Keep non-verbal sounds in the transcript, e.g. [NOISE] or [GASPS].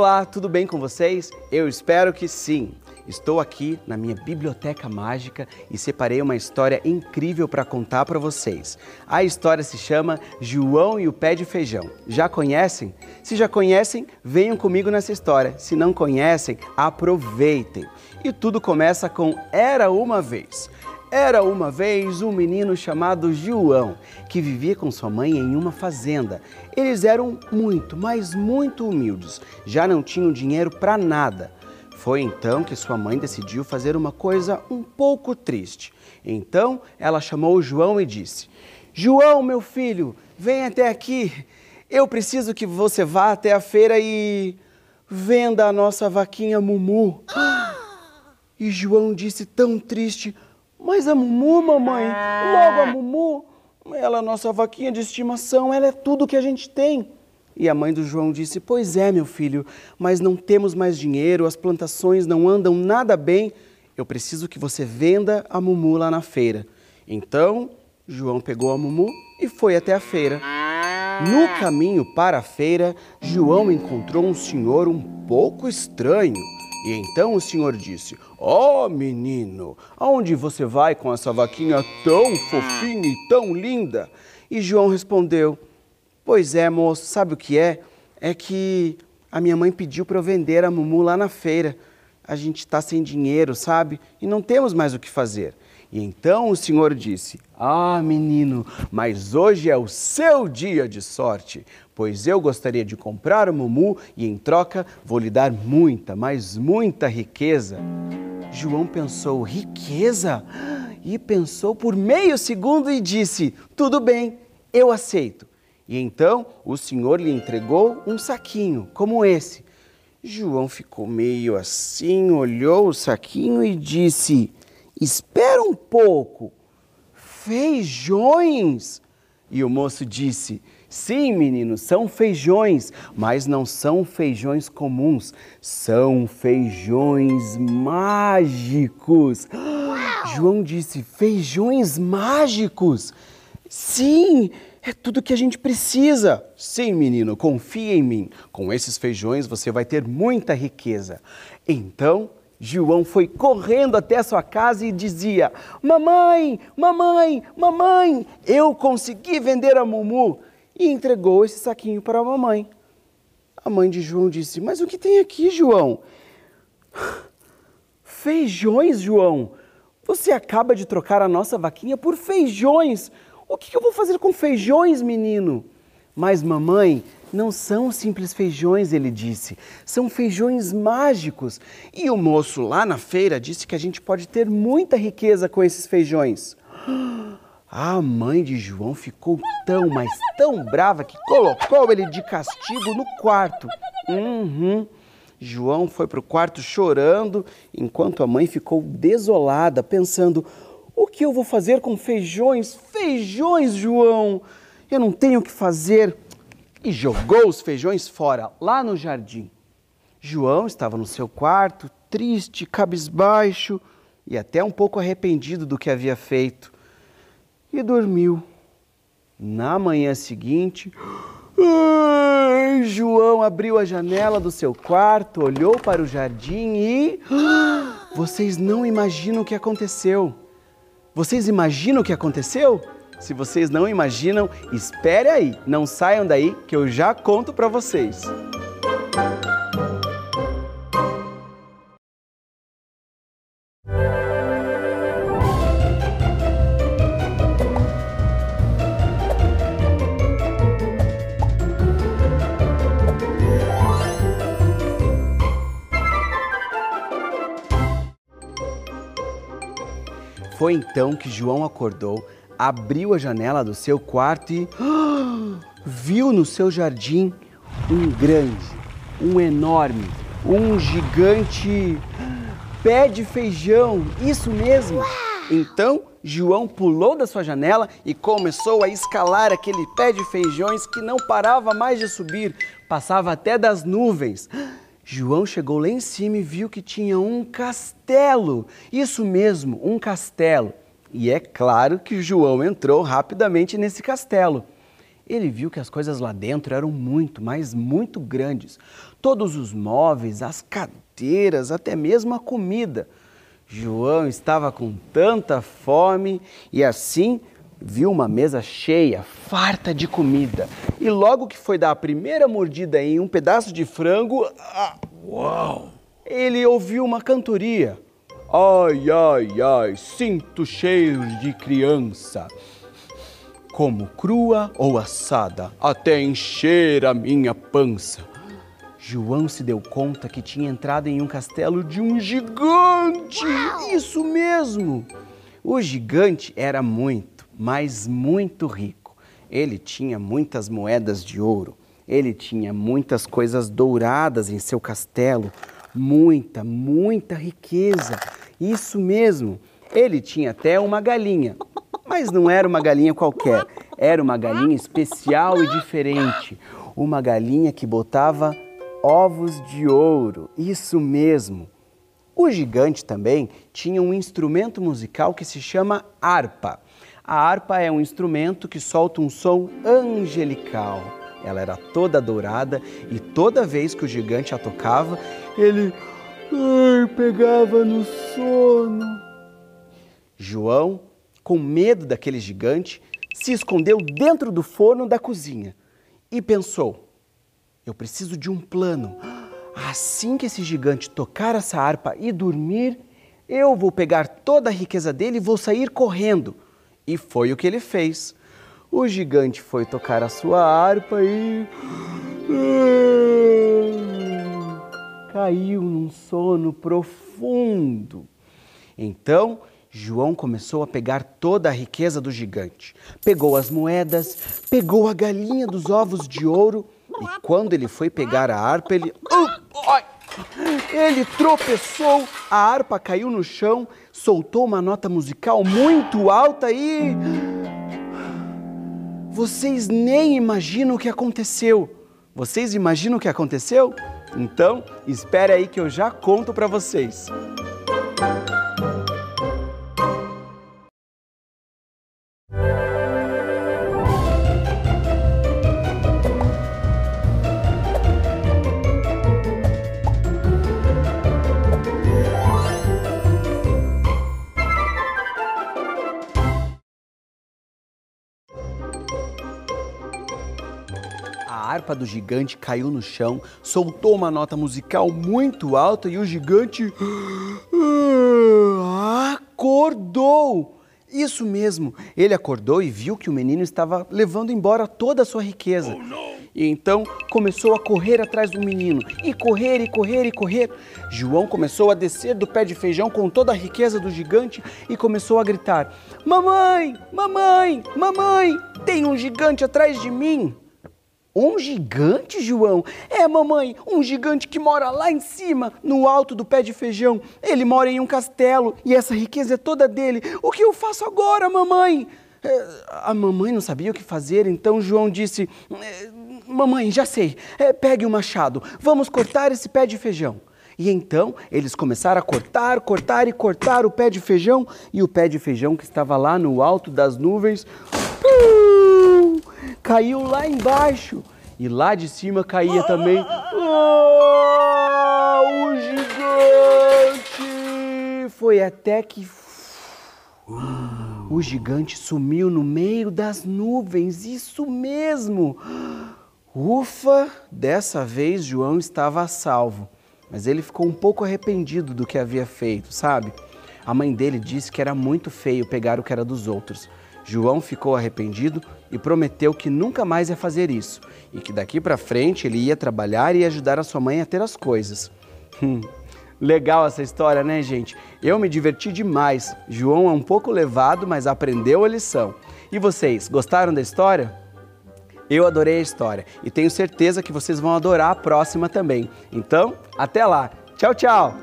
Olá, tudo bem com vocês? Eu espero que sim. Estou aqui na minha biblioteca mágica e separei uma história incrível para contar para vocês. A história se chama João e o Pé de Feijão. Já conhecem? Se já conhecem, venham comigo nessa história. Se não conhecem, aproveitem. E tudo começa com Era uma vez. Era uma vez um menino chamado João que vivia com sua mãe em uma fazenda. Eles eram muito, mas muito humildes. Já não tinham dinheiro para nada. Foi então que sua mãe decidiu fazer uma coisa um pouco triste. Então ela chamou João e disse: João, meu filho, vem até aqui. Eu preciso que você vá até a feira e venda a nossa vaquinha Mumu. [GASPS] E João disse tão triste: mas a Mumu, mamãe, logo a Mumu, ela é nossa vaquinha de estimação, ela é tudo que a gente tem. E a mãe do João disse: Pois é, meu filho, mas não temos mais dinheiro, as plantações não andam nada bem. Eu preciso que você venda a Mumu lá na feira. Então, João pegou a Mumu e foi até a feira. No caminho para a feira, João encontrou um senhor um pouco estranho. E então o senhor disse: Ó oh, menino, aonde você vai com essa vaquinha tão fofinha e tão linda? E João respondeu: Pois é, moço, sabe o que é? É que a minha mãe pediu para eu vender a Mumu lá na feira. A gente está sem dinheiro, sabe? E não temos mais o que fazer. E então o senhor disse: Ah, menino, mas hoje é o seu dia de sorte, pois eu gostaria de comprar o Mumu e em troca vou lhe dar muita, mas muita riqueza. João pensou: riqueza? E pensou por meio segundo e disse: Tudo bem, eu aceito. E então o senhor lhe entregou um saquinho como esse. João ficou meio assim, olhou o saquinho e disse: Espera um pouco. Feijões? E o moço disse: Sim, menino, são feijões, mas não são feijões comuns, são feijões mágicos. Uau! [GASPS] João disse: Feijões mágicos? Sim, é tudo que a gente precisa. Sim, menino, confia em mim. Com esses feijões você vai ter muita riqueza. Então, João foi correndo até a sua casa e dizia: Mamãe, mamãe, mamãe, eu consegui vender a Mumu. E entregou esse saquinho para a mamãe. A mãe de João disse: Mas o que tem aqui, João? [SIGHS] Feijões, João. Você acaba de trocar a nossa vaquinha por feijões. O que eu vou fazer com feijões, menino? Mas, mamãe, não são simples feijões, ele disse, são feijões mágicos. E o moço lá na feira disse que a gente pode ter muita riqueza com esses feijões. [GASPS] A mãe de João ficou tão, mas tão brava que colocou ele de castigo no quarto. Uhum. João foi para o quarto chorando, enquanto a mãe ficou desolada, pensando: o que eu vou fazer com feijões? Feijões, João! Eu não tenho o que fazer e jogou os feijões fora, lá no jardim. João estava no seu quarto, triste, cabisbaixo e até um pouco arrependido do que havia feito. E dormiu. Na manhã seguinte, João abriu a janela do seu quarto, olhou para o jardim e. Vocês não imaginam o que aconteceu. Vocês imaginam o que aconteceu? Se vocês não imaginam, espere aí, não saiam daí que eu já conto para vocês. Foi então que João acordou abriu a janela do seu quarto e [GASPS] viu no seu jardim um grande, um enorme, um gigante pé de feijão. Isso mesmo. Então João pulou da sua janela e começou a escalar aquele pé de feijões que não parava mais de subir, passava até das nuvens. [GASPS] João chegou lá em cima e viu que tinha um castelo. Isso mesmo, um castelo. E é claro que João entrou rapidamente nesse castelo. ele viu que as coisas lá dentro eram muito, mas muito grandes. Todos os móveis, as cadeiras, até mesmo a comida. João estava com tanta fome e assim viu uma mesa cheia, farta de comida. E logo que foi dar a primeira mordida em um pedaço de frango, ah, uau! Ele ouviu uma cantoria. Ai, ai, ai, sinto cheiro de criança como crua ou assada, até encher a minha pança. João se deu conta que tinha entrado em um castelo de um gigante! Isso mesmo! O gigante era muito, mas muito rico. Ele tinha muitas moedas de ouro, ele tinha muitas coisas douradas em seu castelo, muita, muita riqueza. Isso mesmo! Ele tinha até uma galinha. Mas não era uma galinha qualquer, era uma galinha especial e diferente. Uma galinha que botava ovos de ouro, isso mesmo. O gigante também tinha um instrumento musical que se chama harpa. A harpa é um instrumento que solta um som angelical. Ela era toda dourada e toda vez que o gigante a tocava, ele ai, pegava no sono. João com medo daquele gigante, se escondeu dentro do forno da cozinha e pensou: eu preciso de um plano. Assim que esse gigante tocar essa harpa e dormir, eu vou pegar toda a riqueza dele e vou sair correndo. E foi o que ele fez. O gigante foi tocar a sua harpa e. caiu num sono profundo. Então João começou a pegar toda a riqueza do gigante. Pegou as moedas, pegou a galinha dos ovos de ouro e quando ele foi pegar a harpa, ele. Ele tropeçou, a harpa caiu no chão, soltou uma nota musical muito alta e. Vocês nem imaginam o que aconteceu. Vocês imaginam o que aconteceu? Então, espere aí que eu já conto para vocês. A harpa do gigante caiu no chão, soltou uma nota musical muito alta e o gigante [GASPS] acordou. Isso mesmo, ele acordou e viu que o menino estava levando embora toda a sua riqueza. Oh, e então começou a correr atrás do menino, e correr, e correr, e correr. João começou a descer do pé de feijão com toda a riqueza do gigante e começou a gritar: Mamãe, mamãe, mamãe, tem um gigante atrás de mim. Um gigante, João? É, mamãe, um gigante que mora lá em cima, no alto do pé de feijão. Ele mora em um castelo e essa riqueza é toda dele. O que eu faço agora, mamãe? É, a mamãe não sabia o que fazer, então João disse: é, Mamãe, já sei, é, pegue o um machado, vamos cortar esse pé de feijão. E então eles começaram a cortar, cortar e cortar o pé de feijão, e o pé de feijão que estava lá no alto das nuvens. Caiu lá embaixo. E lá de cima caía também ah, o gigante. Foi até que o gigante sumiu no meio das nuvens. Isso mesmo. Ufa, dessa vez João estava a salvo. Mas ele ficou um pouco arrependido do que havia feito, sabe? A mãe dele disse que era muito feio pegar o que era dos outros. João ficou arrependido e prometeu que nunca mais ia fazer isso e que daqui para frente ele ia trabalhar e ajudar a sua mãe a ter as coisas. Hum, legal essa história, né, gente? Eu me diverti demais. João é um pouco levado, mas aprendeu a lição. E vocês, gostaram da história? Eu adorei a história e tenho certeza que vocês vão adorar a próxima também. Então, até lá. Tchau, tchau!